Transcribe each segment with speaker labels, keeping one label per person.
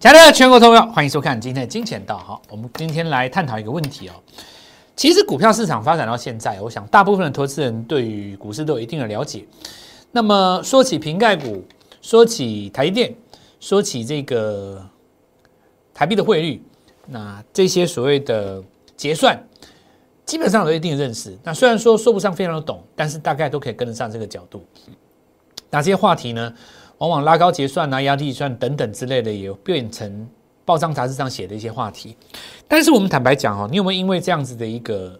Speaker 1: 亲爱的全国投票，欢迎收看今天的金钱道。好，我们今天来探讨一个问题哦。其实股票市场发展到现在，我想大部分的投资人对于股市都有一定的了解。那么说起瓶盖股，说起台电，说起这个台币的汇率，那这些所谓的结算，基本上有一定的认识。那虽然说说不上非常的懂，但是大概都可以跟得上这个角度。那这些话题呢？往往拉高结算啊、压低算等等之类的，也变成报章杂志上写的一些话题。但是我们坦白讲哈，你有没有因为这样子的一个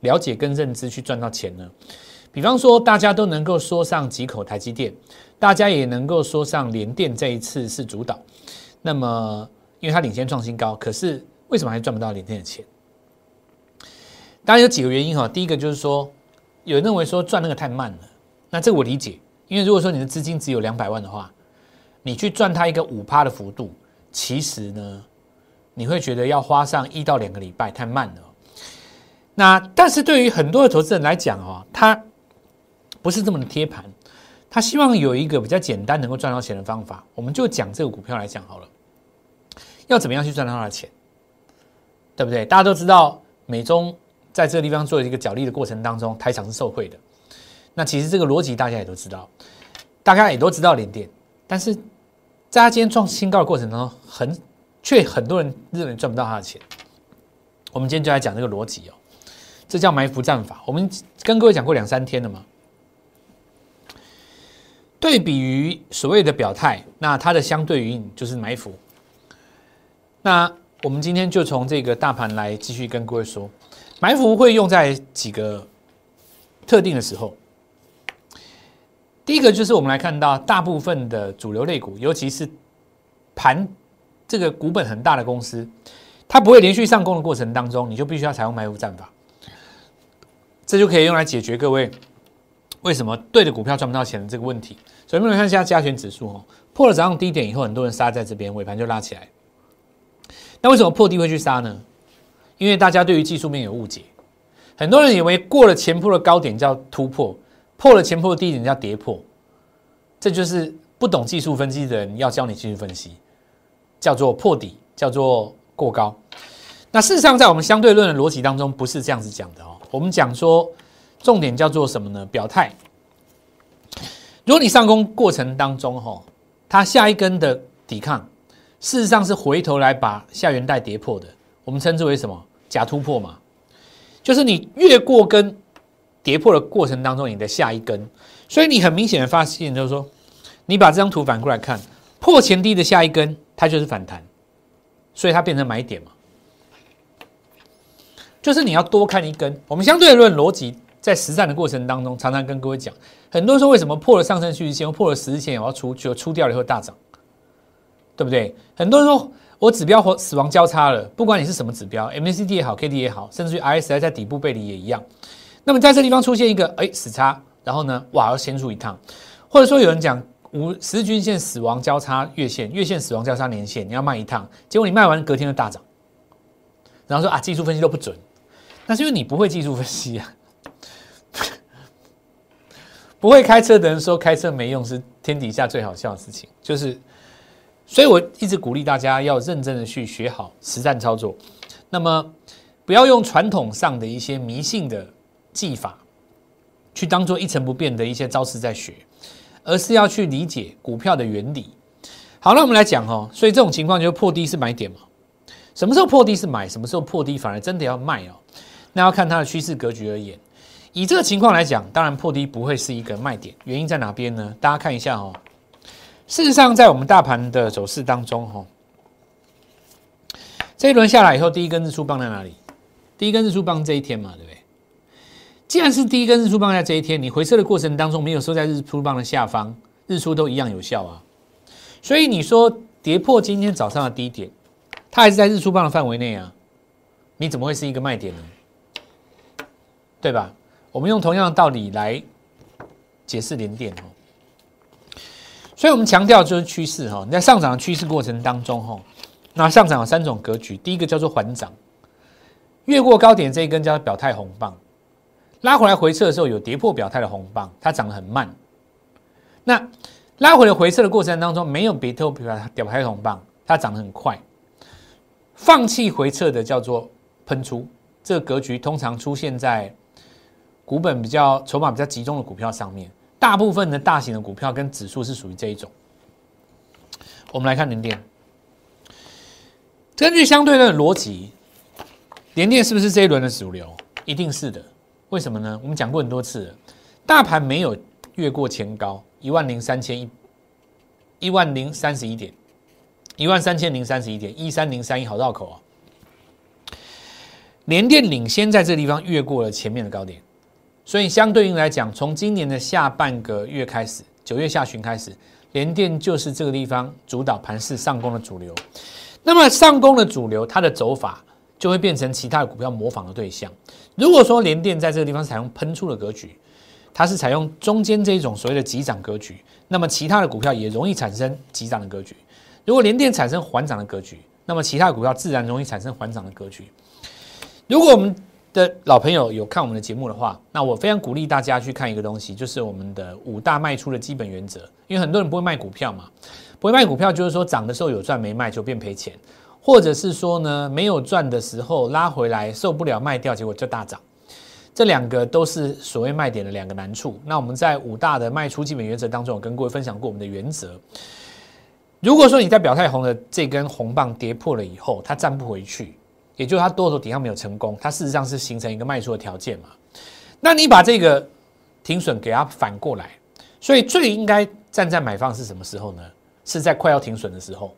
Speaker 1: 了解跟认知去赚到钱呢？比方说，大家都能够说上几口台积电，大家也能够说上联电这一次是主导。那么，因为它领先创新高，可是为什么还赚不到联电的钱？当然有几个原因哈。第一个就是说，有人认为说赚那个太慢了，那这个我理解。因为如果说你的资金只有两百万的话，你去赚它一个五趴的幅度，其实呢，你会觉得要花上一到两个礼拜太慢了。那但是对于很多的投资人来讲哦，他不是这么的贴盘，他希望有一个比较简单能够赚到钱的方法。我们就讲这个股票来讲好了，要怎么样去赚到他的钱，对不对？大家都知道，美中在这个地方做一个角力的过程当中，台场是受贿的。那其实这个逻辑大家也都知道，大家也都知道连电，但是在他今天创新高的过程当中，很却很多人认为赚不到他的钱。我们今天就来讲这个逻辑哦，这叫埋伏战法。我们跟各位讲过两三天了嘛。对比于所谓的表态，那它的相对于就是埋伏。那我们今天就从这个大盘来继续跟各位说，埋伏会用在几个特定的时候。第一个就是我们来看到大部分的主流类股，尤其是盘这个股本很大的公司，它不会连续上攻的过程当中，你就必须要采用埋伏战法，这就可以用来解决各位为什么对的股票赚不到钱的这个问题。所以我们看一下加权指数哦，破了早上低点以后，很多人杀在这边，尾盘就拉起来。那为什么破低会去杀呢？因为大家对于技术面有误解，很多人以为过了前破的高点叫突破。破了前破的低点叫跌破，这就是不懂技术分析的人要教你技术分析，叫做破底，叫做过高。那事实上，在我们相对论的逻辑当中，不是这样子讲的哦。我们讲说，重点叫做什么呢？表态。如果你上攻过程当中，哈，它下一根的抵抗，事实上是回头来把下缘带跌破的，我们称之为什么？假突破嘛，就是你越过跟。跌破的过程当中，你的下一根，所以你很明显的发现，就是说，你把这张图反过来看，破前低的下一根，它就是反弹，所以它变成买点嘛。就是你要多看一根。我们相对论逻辑在实战的过程当中，常常跟各位讲，很多人说为什么破了上升趋势线，破了十日线，我要出就出掉了以后大涨，对不对？很多人说我指标和死亡交叉了，不管你是什么指标，MACD 也好，KD 也好，甚至于 RSI 在底部背离也一样。那么在这地方出现一个哎死叉，然后呢，哇要先出一趟，或者说有人讲五十均线死亡交叉月线，月线死亡交叉年线，你要卖一趟，结果你卖完隔天就大涨，然后说啊技术分析都不准，那是因为你不会技术分析啊，不会开车的人说开车没用是天底下最好笑的事情，就是，所以我一直鼓励大家要认真的去学好实战操作，那么不要用传统上的一些迷信的。技法去当做一成不变的一些招式在学，而是要去理解股票的原理。好，那我们来讲哦，所以这种情况就是破低是买点嘛？什么时候破低是买？什么时候破低反而真的要卖哦？那要看它的趋势格局而言。以这个情况来讲，当然破低不会是一个卖点，原因在哪边呢？大家看一下哦。事实上，在我们大盘的走势当中，哈，这一轮下来以后，第一根日出棒在哪里？第一根日出棒这一天嘛，对不对？既然是第一根日出棒在这一天，你回撤的过程当中没有收在日出棒的下方，日出都一样有效啊。所以你说跌破今天早上的低点，它还是在日出棒的范围内啊，你怎么会是一个卖点呢？对吧？我们用同样的道理来解释连电哦。所以我们强调就是趋势哈，你在上涨的趋势过程当中哈，那上涨有三种格局，第一个叫做缓涨，越过高点这一根叫做表态红棒。拉回来回撤的时候有跌破表态的红棒，它涨得很慢。那拉回来回撤的过程当中没有跌破表表态红棒，它涨得很快。放弃回撤的叫做喷出，这个格局通常出现在股本比较筹码比较集中的股票上面。大部分的大型的股票跟指数是属于这一种。我们来看联电，根据相对论逻辑，联电是不是这一轮的主流？一定是的。为什么呢？我们讲过很多次了，大盘没有越过前高一万零三千一一万零三十一点。一万三千零三十一点一三零三一，好绕口啊！联电领先在这个地方越过了前面的高点，所以相对应来讲，从今年的下半个月开始，九月下旬开始，联电就是这个地方主导盘势上攻的主流。那么上攻的主流，它的走法就会变成其他的股票模仿的对象。如果说联电在这个地方采用喷出的格局，它是采用中间这种所谓的急涨格局，那么其他的股票也容易产生急涨的格局。如果联电产生缓涨的格局，那么其他的股票自然容易产生缓涨的格局。如果我们的老朋友有看我们的节目的话，那我非常鼓励大家去看一个东西，就是我们的五大卖出的基本原则。因为很多人不会卖股票嘛，不会卖股票就是说涨的时候有赚没卖就变赔钱，或者是说呢没有赚的时候拉回来受不了卖掉，结果就大涨。这两个都是所谓卖点的两个难处。那我们在五大的卖出基本原则当中，有跟各位分享过我们的原则。如果说你在表态红的这根红棒跌破了以后，它站不回去，也就是它多头抵抗没有成功，它事实上是形成一个卖出的条件嘛？那你把这个停损给它反过来，所以最应该站在买方是什么时候呢？是在快要停损的时候，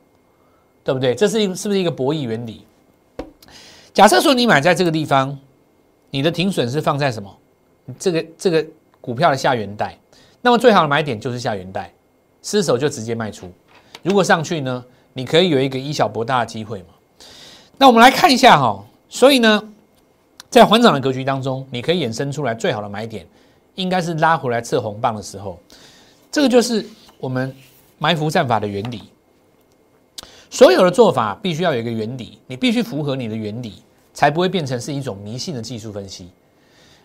Speaker 1: 对不对？这是一是不是一个博弈原理？假设说你买在这个地方，你的停损是放在什么？这个这个股票的下缘带，那么最好的买点就是下缘带，失手就直接卖出。如果上去呢，你可以有一个以小博大的机会嘛？那我们来看一下哈，所以呢，在缓涨的格局当中，你可以衍生出来最好的买点，应该是拉回来测红棒的时候，这个就是我们埋伏战法的原理。所有的做法必须要有一个原理，你必须符合你的原理，才不会变成是一种迷信的技术分析。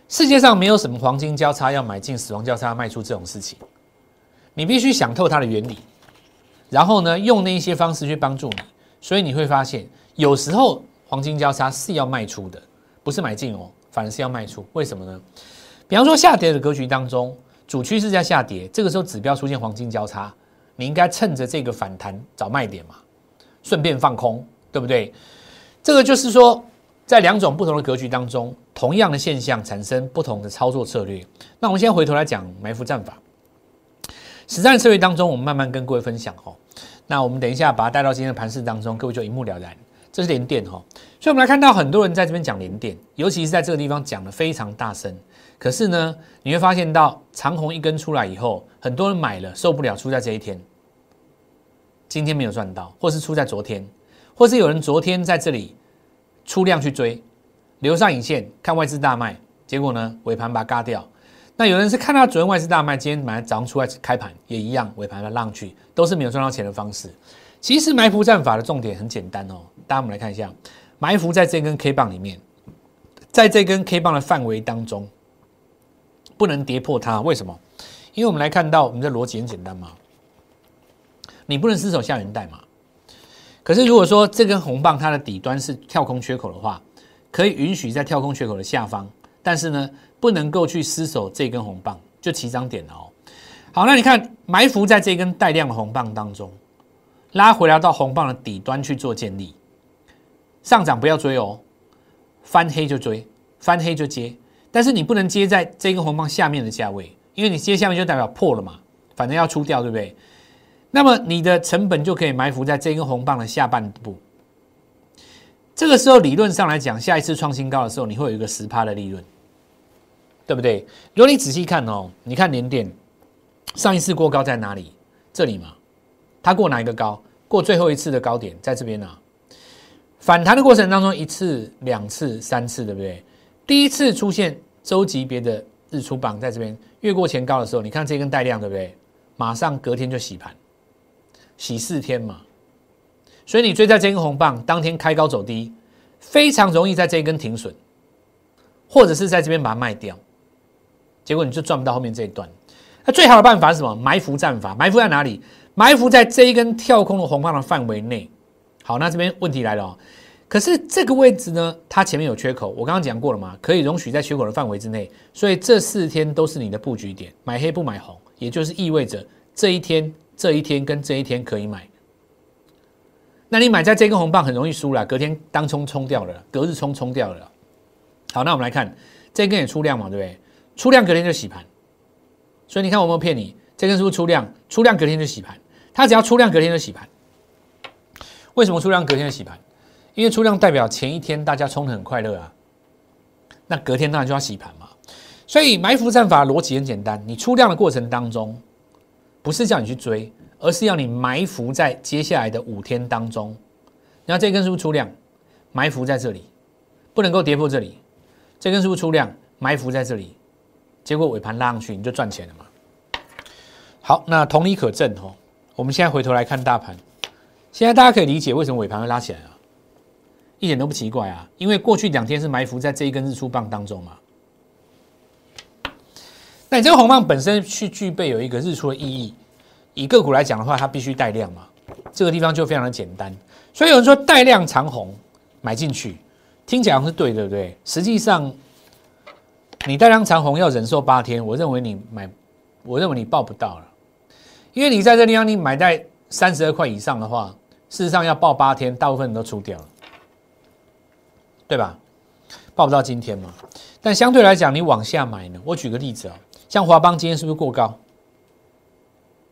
Speaker 1: 世界上没有什么黄金交叉要买进，死亡交叉卖出这种事情，你必须想透它的原理。然后呢，用那一些方式去帮助你，所以你会发现，有时候黄金交叉是要卖出的，不是买进哦，反而是要卖出。为什么呢？比方说下跌的格局当中，主趋势在下跌，这个时候指标出现黄金交叉，你应该趁着这个反弹找卖点嘛，顺便放空，对不对？这个就是说，在两种不同的格局当中，同样的现象产生不同的操作策略。那我们先回头来讲埋伏战法。实战策略当中，我们慢慢跟各位分享哦。那我们等一下把它带到今天的盘市当中，各位就一目了然。这是连电哈，所以我们来看到很多人在这边讲连电，尤其是在这个地方讲的非常大声。可是呢，你会发现到长虹一根出来以后，很多人买了受不了，出在这一天，今天没有赚到，或是出在昨天，或是有人昨天在这里出量去追，留上影线看外资大卖，结果呢尾盘把它嘎掉。那有人是看到昨天外资大卖，今天买早上出来开盘也一样，尾盘的浪去，都是没有赚到钱的方式。其实埋伏战法的重点很简单哦，大家我们来看一下，埋伏在这根 K 棒里面，在这根 K 棒的范围当中，不能跌破它。为什么？因为我们来看到我们的逻辑很简单嘛，你不能失手下元代嘛。可是如果说这根红棒它的底端是跳空缺口的话，可以允许在跳空缺口的下方，但是呢？不能够去失守这根红棒，就起涨点了哦。好，那你看埋伏在这根带量的红棒当中，拉回来到红棒的底端去做建立，上涨不要追哦，翻黑就追，翻黑就接，但是你不能接在这根红棒下面的价位，因为你接下面就代表破了嘛，反正要出掉，对不对？那么你的成本就可以埋伏在这根红棒的下半部。这个时候理论上来讲，下一次创新高的时候，你会有一个十趴的利润。对不对？如果你仔细看哦，你看连电上一次过高在哪里？这里嘛，它过哪一个高？过最后一次的高点在这边啊。反弹的过程当中，一次、两次、三次，对不对？第一次出现周级别的日出榜在这边越过前高的时候，你看这根带量，对不对？马上隔天就洗盘，洗四天嘛。所以你追在这根红棒，当天开高走低，非常容易在这一根停损，或者是在这边把它卖掉。结果你就赚不到后面这一段。那最好的办法是什么？埋伏战法。埋伏在哪里？埋伏在这一根跳空的红棒的范围内，好，那这边问题来了哦。可是这个位置呢，它前面有缺口，我刚刚讲过了嘛，可以容许在缺口的范围之内，所以这四天都是你的布局点，买黑不买红，也就是意味着这一天、这一天跟这一天可以买。那你买在这根红棒很容易输了，隔天当冲冲掉了，隔日冲冲掉了。好，那我们来看这根也出量嘛，对不对？出量隔天就洗盘，所以你看我有没有骗你？这根是不是出量？出量隔天就洗盘，它只要出量隔天就洗盘。为什么出量隔天就洗盘？因为出量代表前一天大家冲的很快乐啊，那隔天当然就要洗盘嘛。所以埋伏战法逻辑很简单，你出量的过程当中，不是叫你去追，而是要你埋伏在接下来的五天当中。然后这根是不是出量？埋伏在这里，不能够跌破这里。这根是不是出量？埋伏在这里，结果尾盘拉上去，你就赚钱了嘛。好，那同理可证哦。我们现在回头来看大盘，现在大家可以理解为什么尾盘会拉起来啊？一点都不奇怪啊，因为过去两天是埋伏在这一根日出棒当中嘛。这个红棒本身去具备有一个日出的意义，以个股来讲的话，它必须带量嘛。这个地方就非常的简单，所以有人说带量长红买进去，听起来是对，对不对？实际上，你带量长红要忍受八天，我认为你买，我认为你报不到了，因为你在这地方你买在三十二块以上的话，事实上要报八天，大部分人都出掉了。对吧？报不到今天嘛？但相对来讲，你往下买呢？我举个例子啊，像华邦今天是不是过高？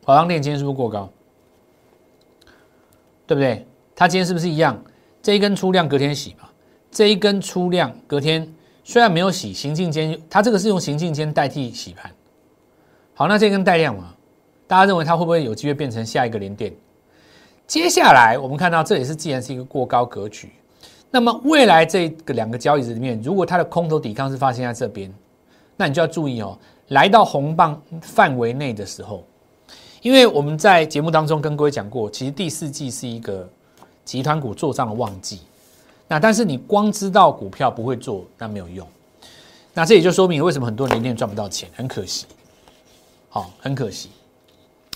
Speaker 1: 华邦电今天是不是过高？对不对？它今天是不是一样？这一根出量隔天洗嘛？这一根出量隔天虽然没有洗，行进间它这个是用行进间代替洗盘。好，那这根带量嘛？大家认为它会不会有机会变成下一个连电？接下来我们看到这也是既然是一个过高格局。那么未来这个两个交易日里面，如果它的空头抵抗是发生在这边，那你就要注意哦。来到红棒范围内的时候，因为我们在节目当中跟各位讲过，其实第四季是一个集团股做账的旺季。那但是你光知道股票不会做，那没有用。那这也就说明为什么很多年年赚不到钱，很可惜。好，很可惜。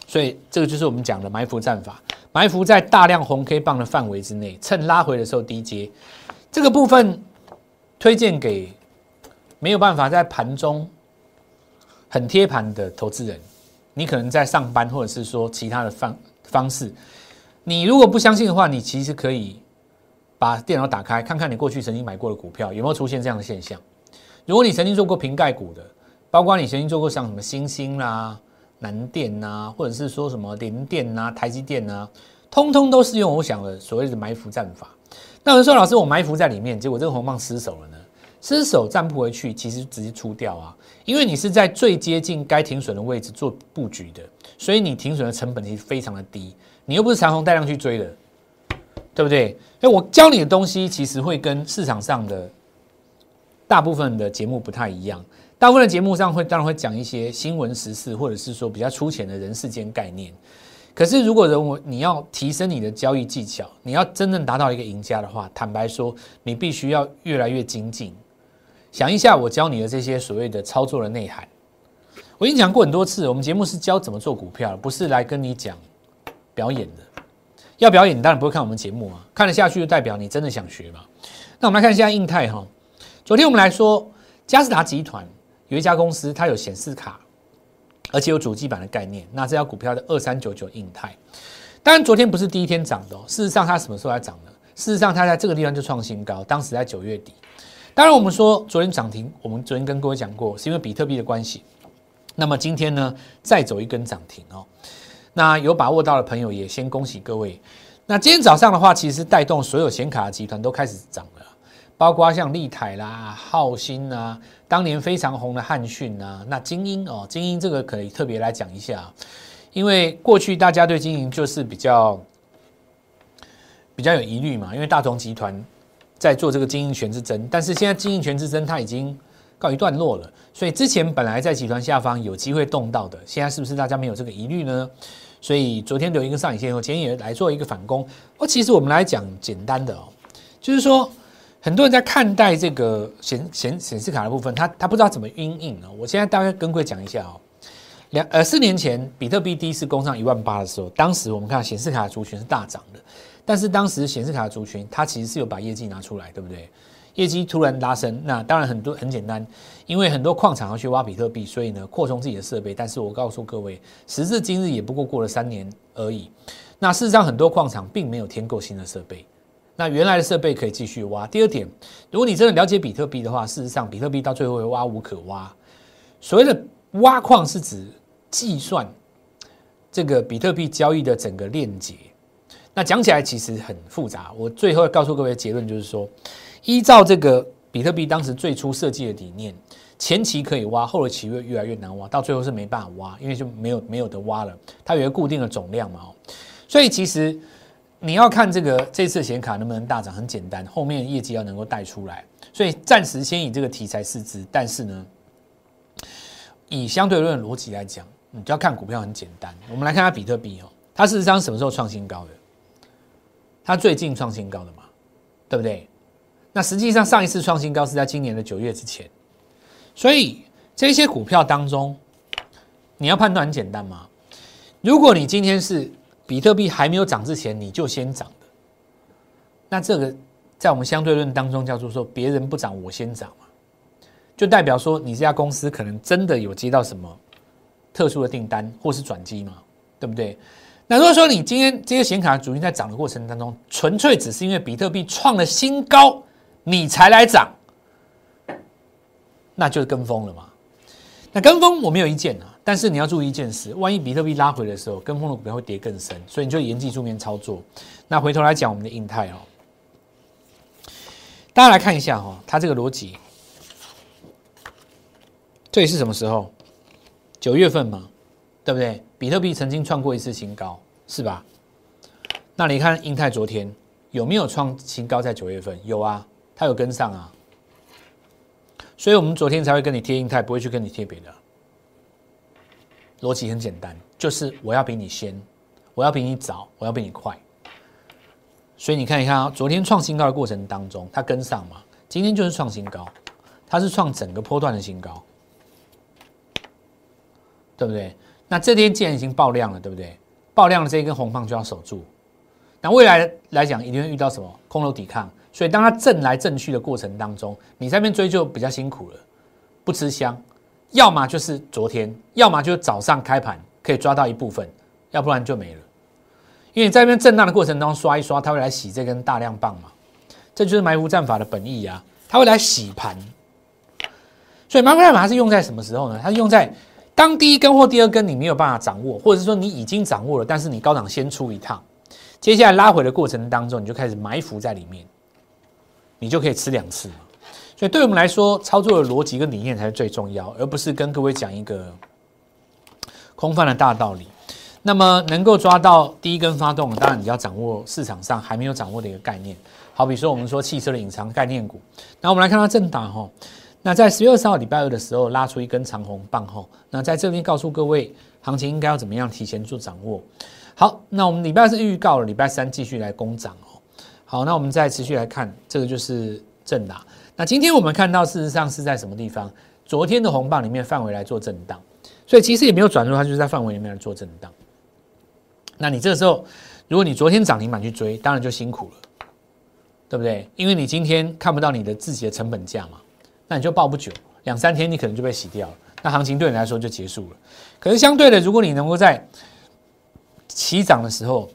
Speaker 1: 所以这个就是我们讲的埋伏战法。埋伏在大量红 K 棒的范围之内，趁拉回的时候低接，这个部分推荐给没有办法在盘中很贴盘的投资人。你可能在上班，或者是说其他的方方式。你如果不相信的话，你其实可以把电脑打开，看看你过去曾经买过的股票有没有出现这样的现象。如果你曾经做过瓶盖股的，包括你曾经做过像什么星星啦。南电呐，或者是说什么联电呐、台积电呐，通通都是用我想的所谓的埋伏战法。那有人说，老师，我埋伏在里面，结果这个红棒失手了呢？失手站不回去，其实直接出掉啊，因为你是在最接近该停损的位置做布局的，所以你停损的成本其实非常的低，你又不是长虹带量去追的，对不对？哎，我教你的东西其实会跟市场上的大部分的节目不太一样。大部分的节目上会当然会讲一些新闻时事，或者是说比较粗浅的人世间概念。可是如果人为你要提升你的交易技巧，你要真正达到一个赢家的话，坦白说，你必须要越来越精进。想一下我教你的这些所谓的操作的内涵，我已经讲过很多次，我们节目是教怎么做股票，不是来跟你讲表演的。要表演，你当然不会看我们节目啊，看得下去就代表你真的想学嘛。那我们来看一下印泰哈，昨天我们来说嘉士达集团。有一家公司，它有显示卡，而且有主机板的概念。那这家股票的二三九九印泰，当然昨天不是第一天涨的哦。事实上，它什么时候来涨的？事实上，它在这个地方就创新高，当时在九月底。当然，我们说昨天涨停，我们昨天跟各位讲过，是因为比特币的关系。那么今天呢，再走一根涨停哦。那有把握到的朋友也先恭喜各位。那今天早上的话，其实带动所有显卡集团都开始涨了。包括像立台啦、浩鑫啊，当年非常红的汉讯啊，那精英哦，精英这个可以特别来讲一下，因为过去大家对精英就是比较比较有疑虑嘛，因为大同集团在做这个经营权之争，但是现在经营权之争它已经告一段落了，所以之前本来在集团下方有机会动到的，现在是不是大家没有这个疑虑呢？所以昨天留一个上影线后，今天也来做一个反攻。哦，其实我们来讲简单的哦，就是说。很多人在看待这个显显显示卡的部分，他他不知道怎么运印啊。我现在大概跟各位讲一下哦。两呃四年前比特币第一次攻上一万八的时候，当时我们看显示卡的族群是大涨的，但是当时显示卡的族群，它其实是有把业绩拿出来，对不对？业绩突然拉升，那当然很多很简单，因为很多矿场要去挖比特币，所以呢扩充自己的设备。但是我告诉各位，时至今日也不过过了三年而已。那事实上很多矿场并没有添购新的设备，那原来的设备可以继续挖。第二点，如果你真的了解比特币的话，事实上比特币到最后会挖无可挖。所谓的挖矿是指计算这个比特币交易的整个链接。那讲起来其实很复杂，我最后要告诉各位结论就是说，依照这个比特币当时最初设计的理念，前期可以挖，后期越越来越难挖，到最后是没办法挖，因为就没有没有得挖了，它有一个固定的总量嘛。所以其实你要看这个这次显卡能不能大涨，很简单，后面业绩要能够带出来。所以暂时先以这个题材试之，但是呢，以相对论逻辑来讲，你就要看股票很简单。我们来看下比特币哦，它事实上什么时候创新高的？它最近创新高的嘛，对不对？那实际上上一次创新高是在今年的九月之前，所以这些股票当中，你要判断很简单嘛。如果你今天是比特币还没有涨之前你就先涨的，那这个在我们相对论当中叫做说别人不涨我先涨嘛，就代表说你这家公司可能真的有接到什么特殊的订单或是转机嘛，对不对？那如果说你今天这些显卡主力在涨的过程当中，纯粹只是因为比特币创了新高，你才来涨，那就是跟风了嘛。那跟风我没有意见啊，但是你要注意一件事，万一比特币拉回的时候，跟风的股票会跌更深，所以你就沿技术面操作。那回头来讲我们的印泰哦，大家来看一下哈，它这个逻辑，这里是什么时候？九月份嘛。对不对？比特币曾经创过一次新高，是吧？那你看英泰昨天有没有创新高？在九月份有啊，它有跟上啊，所以我们昨天才会跟你贴英泰，不会去跟你贴别的。逻辑很简单，就是我要比你先，我要比你早，我要比你快。所以你看一看啊，昨天创新高的过程当中，它跟上嘛，今天就是创新高，它是创整个波段的新高，对不对？那这天既然已经爆量了，对不对？爆量的这一根红棒就要守住。那未来来讲，一定会遇到什么空头抵抗？所以当它震来震去的过程当中，你在那边追就比较辛苦了，不吃香。要么就是昨天，要么就是早上开盘可以抓到一部分，要不然就没了。因为你在那边震荡的过程当中刷一刷，它会来洗这根大量棒嘛。这就是埋伏战法的本意啊，它会来洗盘。所以埋伏战法是用在什么时候呢？它是用在。当第一根或第二根你没有办法掌握，或者是说你已经掌握了，但是你高档先出一趟，接下来拉回的过程当中，你就开始埋伏在里面，你就可以吃两次。所以对我们来说，操作的逻辑跟理念才是最重要，而不是跟各位讲一个空泛的大道理。那么能够抓到第一根发动，当然你要掌握市场上还没有掌握的一个概念，好比说我们说汽车的隐藏概念股。那我们来看它震荡哈。那在十月二十号礼拜二的时候拉出一根长红棒后，那在这边告诉各位，行情应该要怎么样提前做掌握。好，那我们礼拜二是预告了，礼拜三继续来攻涨哦。好，那我们再持续来看，这个就是震荡。那今天我们看到事实上是在什么地方？昨天的红棒里面范围来做震荡，所以其实也没有转入，它就是在范围里面来做震荡。那你这个时候，如果你昨天涨停板去追，当然就辛苦了，对不对？因为你今天看不到你的自己的成本价嘛。那你就抱不久，两三天你可能就被洗掉了，那行情对你来说就结束了。可是相对的，如果你能够在起涨的时候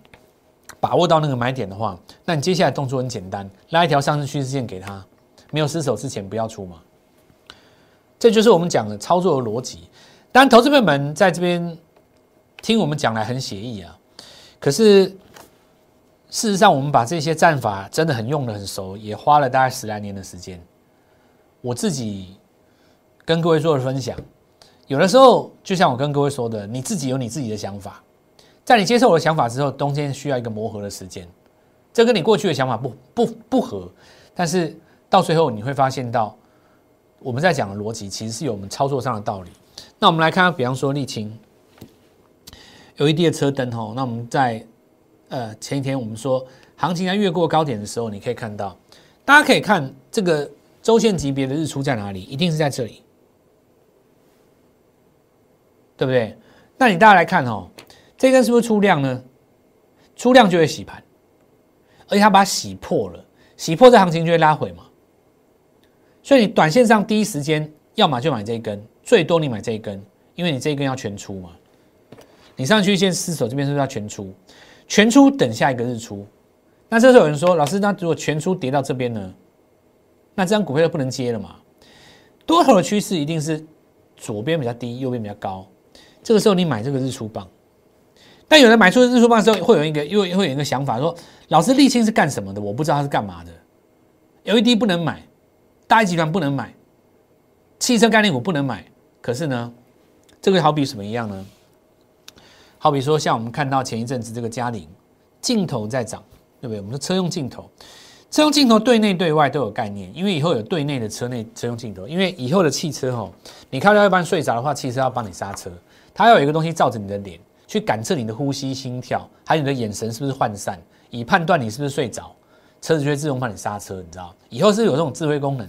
Speaker 1: 把握到那个买点的话，那你接下来动作很简单，拉一条上升趋势线给他，没有失手之前不要出嘛。这就是我们讲的操作的逻辑。当然，投资朋友们在这边听我们讲来很写意啊，可是事实上我们把这些战法真的很用的很熟，也花了大概十来年的时间。我自己跟各位做的分享，有的时候就像我跟各位说的，你自己有你自己的想法，在你接受我的想法之后，中间需要一个磨合的时间，这跟你过去的想法不不不合，但是到最后你会发现到我们在讲的逻辑其实是有我们操作上的道理。那我们来看看，比方说沥青有一地的车灯哦，那我们在呃前一天我们说行情在越过高点的时候，你可以看到，大家可以看这个。周线级别的日出在哪里？一定是在这里，对不对？那你大家来看哦，这根是不是出量呢？出量就会洗盘，而且它把它洗破了，洗破这行情就会拉回嘛。所以你短线上第一时间要么就买这一根，最多你买这一根，因为你这一根要全出嘛。你上去先失守这边是不是要全出？全出等下一个日出。那这时候有人说，老师，那如果全出跌到这边呢？那这张股票就不能接了嘛？多头的趋势一定是左边比较低，右边比较高。这个时候你买这个日出棒，但有人买出日出棒的时候，会有一个又会有一个想法说：老师，沥青是干什么的？我不知道它是干嘛的。LED 不能买，大一集团不能买，汽车概念股不能买。可是呢，这个好比什么一样呢？好比说，像我们看到前一阵子这个嘉陵镜头在涨，对不对？我们说车用镜头。车用镜头对内对外都有概念，因为以后有对内的车内车用镜头，因为以后的汽车吼，你开到一半睡着的话，汽车要帮你刹车，它要有一个东西照着你的脸去感测你的呼吸、心跳，还有你的眼神是不是涣散，以判断你是不是睡着，车子就会自动帮你刹车，你知道？以后是有这种智慧功能，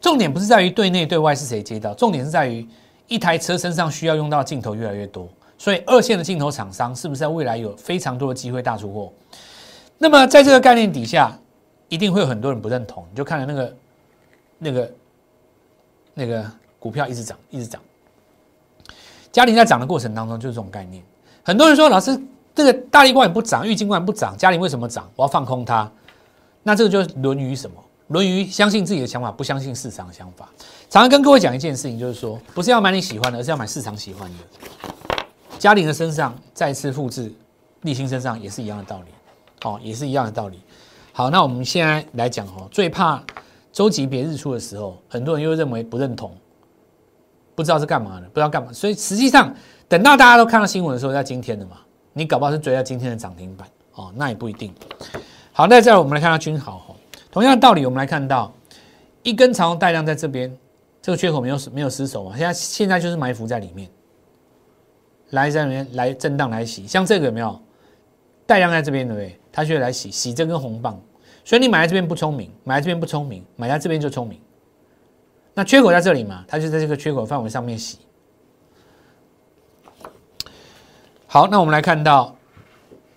Speaker 1: 重点不是在于对内对外是谁接到，重点是在于一台车身上需要用到镜头越来越多，所以二线的镜头厂商是不是在未来有非常多的机会大出货？那么在这个概念底下。一定会有很多人不认同，你就看了那个、那个、那个股票一直涨，一直涨。嘉陵在涨的过程当中就是这种概念。很多人说，老师，这个大力光也不涨，玉金光不涨，嘉陵为什么涨？我要放空它。那这个就是沦于什么？沦于相信自己的想法，不相信市场的想法。常常跟各位讲一件事情，就是说，不是要买你喜欢的，而是要买市场喜欢的。嘉陵的身上再次复制，立新身上也是一样的道理，哦，也是一样的道理。好，那我们现在来讲哦，最怕周级别日出的时候，很多人又认为不认同，不知道是干嘛的，不知道干嘛。所以实际上，等到大家都看到新闻的时候，在今天的嘛，你搞不好是追在今天的涨停板哦，那也不一定。好，那再来我们来看到君豪哈，同样的道理，我们来看到一根长带量在这边，这个缺口没有没有失守嘛？现在现在就是埋伏在里面，来在里面来震荡来洗，像这个有没有带量在这边对不对？它就会来洗洗这根红棒。所以你买在这边不聪明，买在这边不聪明，买在这边就聪明。那缺口在这里嘛，它就在这个缺口范围上面洗。好，那我们来看到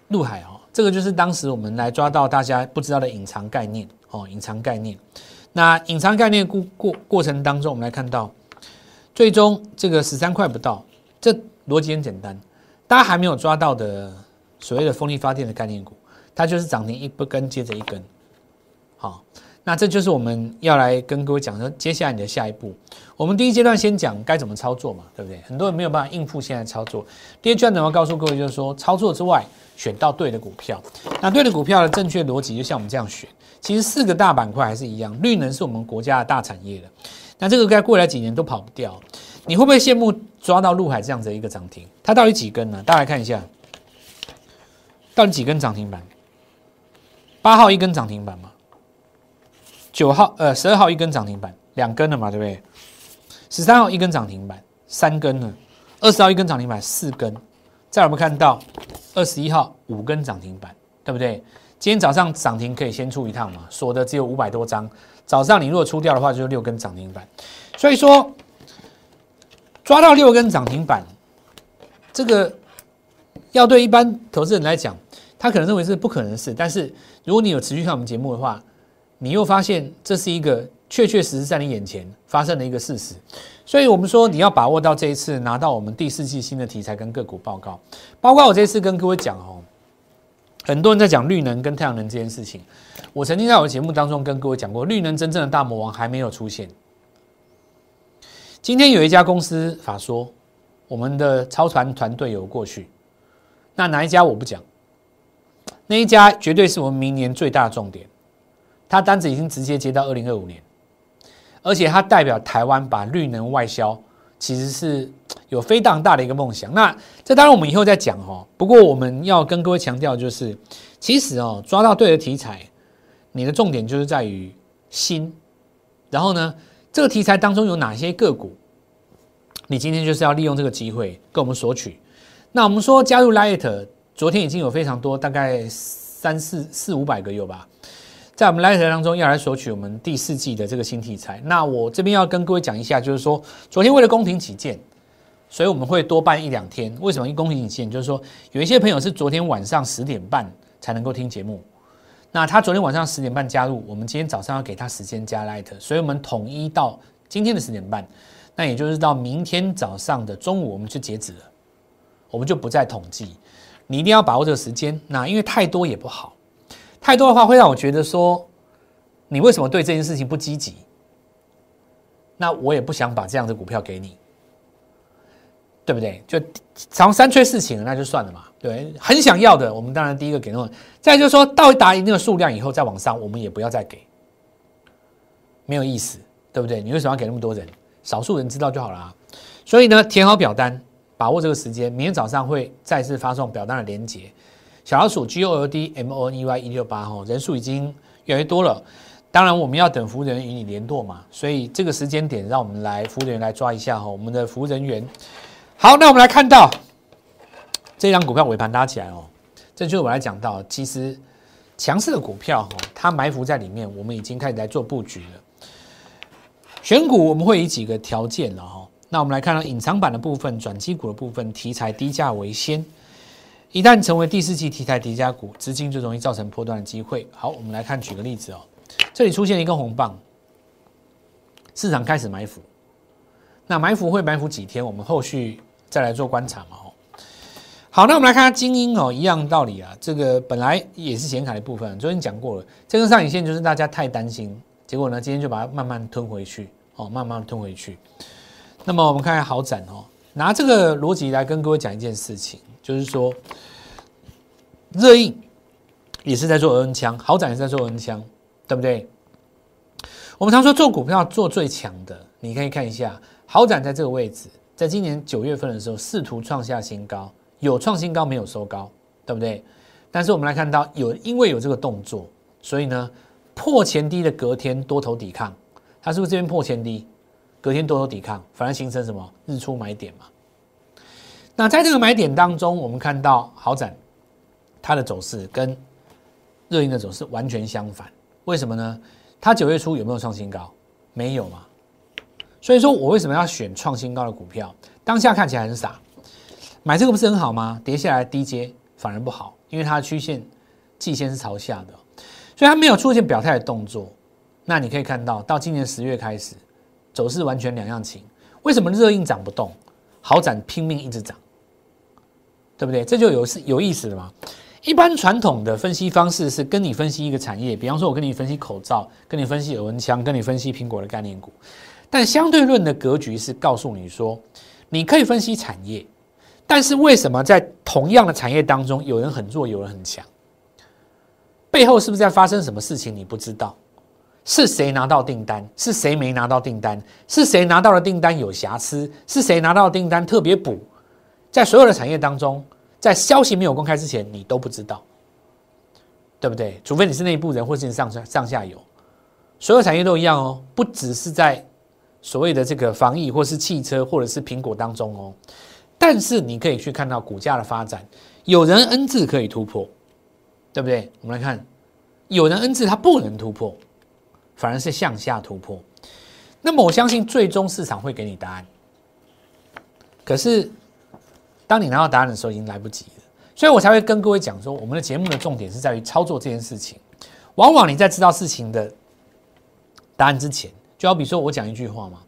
Speaker 1: 陆海哦，这个就是当时我们来抓到大家不知道的隐藏概念哦，隐藏概念。那隐藏概念过过过程当中，我们来看到最终这个十三块不到，这逻辑很简单，大家还没有抓到的所谓的风力发电的概念股，它就是涨停一不根接着一根。好，那这就是我们要来跟各位讲说，接下来你的下一步，我们第一阶段先讲该怎么操作嘛，对不对？很多人没有办法应付现在操作。第二阶段怎么告诉各位，就是说操作之外，选到对的股票。那对的股票的正确逻辑，就像我们这样选。其实四个大板块还是一样，绿能是我们国家的大产业的。那这个该过来几年都跑不掉。你会不会羡慕抓到陆海这样子的一个涨停？它到底几根呢？大家来看一下，到底几根涨停板？八号一根涨停板嘛？九号呃，十二号一根涨停板，两根了嘛，对不对？十三号一根涨停板，三根了。二十号一根涨停板，四根。再我们看到二十一号五根涨停板，对不对？今天早上涨停可以先出一趟嘛，锁的只有五百多张。早上你如果出掉的话，就是六根涨停板。所以说抓到六根涨停板，这个要对一般投资人来讲，他可能认为是不可能的事。但是如果你有持续看我们节目的话，你又发现这是一个确确实实在你眼前发生的一个事实，所以我们说你要把握到这一次拿到我们第四季新的题材跟个股报告，包括我这次跟各位讲哦，很多人在讲绿能跟太阳能这件事情，我曾经在我的节目当中跟各位讲过，绿能真正的大魔王还没有出现。今天有一家公司法说，我们的超团团队有过去，那哪一家我不讲，那一家绝对是我们明年最大的重点。它单子已经直接接到二零二五年，而且它代表台湾把绿能外销，其实是有非常大的一个梦想。那这当然我们以后再讲哦。不过我们要跟各位强调，就是其实哦，抓到对的题材，你的重点就是在于新。然后呢，这个题材当中有哪些个股，你今天就是要利用这个机会跟我们索取。那我们说加入 Light，昨天已经有非常多，大概三四四五百个有吧。在我们 Light 当中要来索取我们第四季的这个新题材。那我这边要跟各位讲一下，就是说昨天为了公平起见，所以我们会多办一两天。为什么？因公平起见，就是说有一些朋友是昨天晚上十点半才能够听节目，那他昨天晚上十点半加入，我们今天早上要给他时间加 light，所以我们统一到今天的十点半，那也就是到明天早上的中午我们就截止了，我们就不再统计。你一定要把握这个时间，那因为太多也不好，太多的话会让我觉得说，你为什么对这件事情不积极？那我也不想把这样的股票给你。对不对？就常三缺四请，那就算了嘛。对，很想要的，我们当然第一个给那种。再就是说到达一定的数量以后再往上，我们也不要再给，没有意思，对不对？你为什么要给那么多人？少数人知道就好了。所以呢，填好表单，把握这个时间，明天早上会再次发送表单的连接。小老鼠 G O L D M O N E Y 一六八哈，人数已经越来越多了。当然，我们要等服务人员与你联络嘛。所以这个时间点，让我们来服务人员来抓一下哈，我们的服务人员。好，那我们来看到这张股票尾盘拉起来哦，这就是我来讲到，其实强势的股票哈，它埋伏在里面，我们已经开始来做布局了。选股我们会以几个条件了哈，那我们来看到隐藏版的部分、转机股的部分，题材低价为先，一旦成为第四季题材低价股，资金就容易造成破断的机会。好，我们来看举个例子哦，这里出现一根红棒，市场开始埋伏，那埋伏会埋伏几天？我们后续。再来做观察嘛，吼。好，那我们来看看精英哦，一样道理啊。这个本来也是显卡的部分，昨天讲过了，这根上影线就是大家太担心，结果呢，今天就把它慢慢吞回去，哦，慢慢吞回去。那么我们看看好展哦，拿这个逻辑来跟各位讲一件事情，就是说，热映也是在做额温枪，好展也是在做额温枪，对不对？我们常说做股票做最强的，你可以看一下好展在这个位置。在今年九月份的时候，试图创下新高，有创新高没有收高，对不对？但是我们来看到有，因为有这个动作，所以呢，破前低的隔天多头抵抗，它是不是这边破前低，隔天多头抵抗，反而形成什么日出买点嘛？那在这个买点当中，我们看到豪展它的走势跟热映的走势完全相反，为什么呢？它九月初有没有创新高？没有嘛？所以说我为什么要选创新高的股票？当下看起来很傻，买这个不是很好吗？跌下来低阶反而不好，因为它的曲线季线是朝下的，所以它没有出现表态的动作。那你可以看到，到今年十月开始，走势完全两样情。为什么热映涨不动，豪展拼命一直涨？对不对？这就有是有意思的嘛。一般传统的分析方式是跟你分析一个产业，比方说我跟你分析口罩，跟你分析耳温枪，跟你分析苹果的概念股。但相对论的格局是告诉你说，你可以分析产业，但是为什么在同样的产业当中，有人很弱，有人很强？背后是不是在发生什么事情？你不知道，是谁拿到订单？是谁没拿到订单？是谁拿到的订单有瑕疵？是谁拿到订单特别补？在所有的产业当中，在消息没有公开之前，你都不知道，对不对？除非你是内部人，或是你上上下游，所有产业都一样哦，不只是在。所谓的这个防疫，或是汽车，或者是苹果当中哦，但是你可以去看到股价的发展，有人 N 字可以突破，对不对？我们来看，有人 N 字它不能突破，反而是向下突破。那么我相信最终市场会给你答案。可是当你拿到答案的时候，已经来不及了。所以我才会跟各位讲说，我们的节目的重点是在于操作这件事情。往往你在知道事情的答案之前。就好比说，我讲一句话嘛，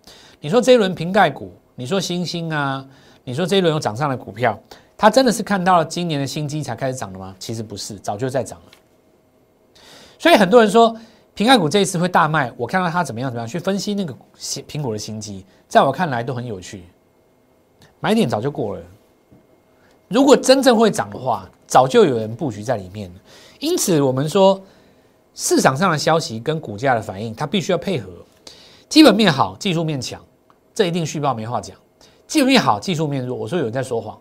Speaker 1: 你说这一轮瓶盖股，你说星星啊，你说这一轮有涨上的股票，它真的是看到了今年的新机才开始涨的吗？其实不是，早就在涨了。所以很多人说平盖股这一次会大卖，我看到它怎么样怎么样去分析那个新苹果的新机，在我看来都很有趣，买点早就过了。如果真正会涨的话，早就有人布局在里面。因此，我们说市场上的消息跟股价的反应，它必须要配合。基本面好，技术面强，这一定续报没话讲。基本面好，技术面弱，我说有人在说谎。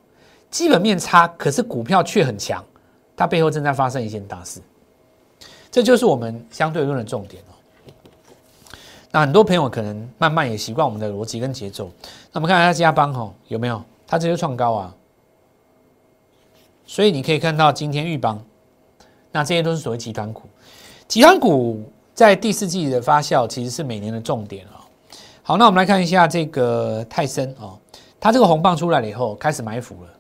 Speaker 1: 基本面差，可是股票却很强，它背后正在发生一件大事。这就是我们相对论的重点哦。那很多朋友可能慢慢也习惯我们的逻辑跟节奏。那我们看下加邦哈有没有？它直接创高啊。所以你可以看到今天玉邦，那这些都是所谓集团股，集团股。在第四季的发酵其实是每年的重点啊。好，那我们来看一下这个泰森哦，它这个红棒出来了以后开始埋伏了，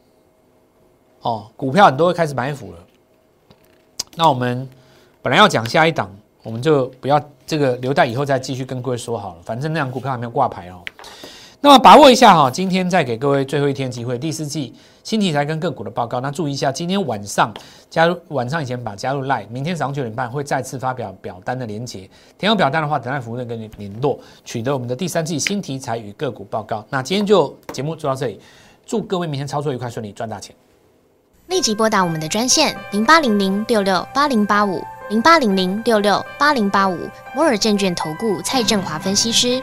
Speaker 1: 哦，股票很多开始埋伏了。那我们本来要讲下一档，我们就不要这个留待以后再继续跟各位说好了。反正那档股票还没有挂牌哦。那么把握一下哈，今天再给各位最后一天机会，第四季新题材跟个股的报告。那注意一下，今天晚上加入晚上以前把加入 Line，明天早上九点半会再次发表表单的连接。填好表单的话，等待服务员跟你联络，取得我们的第三季新题材与个股报告。那今天就节目做到这里，祝各位明天操作愉快顺利，赚大钱。
Speaker 2: 立即拨打我们的专线零八零零六六八零八五零八零零六六八零八五摩尔证券投顾蔡振华分析师。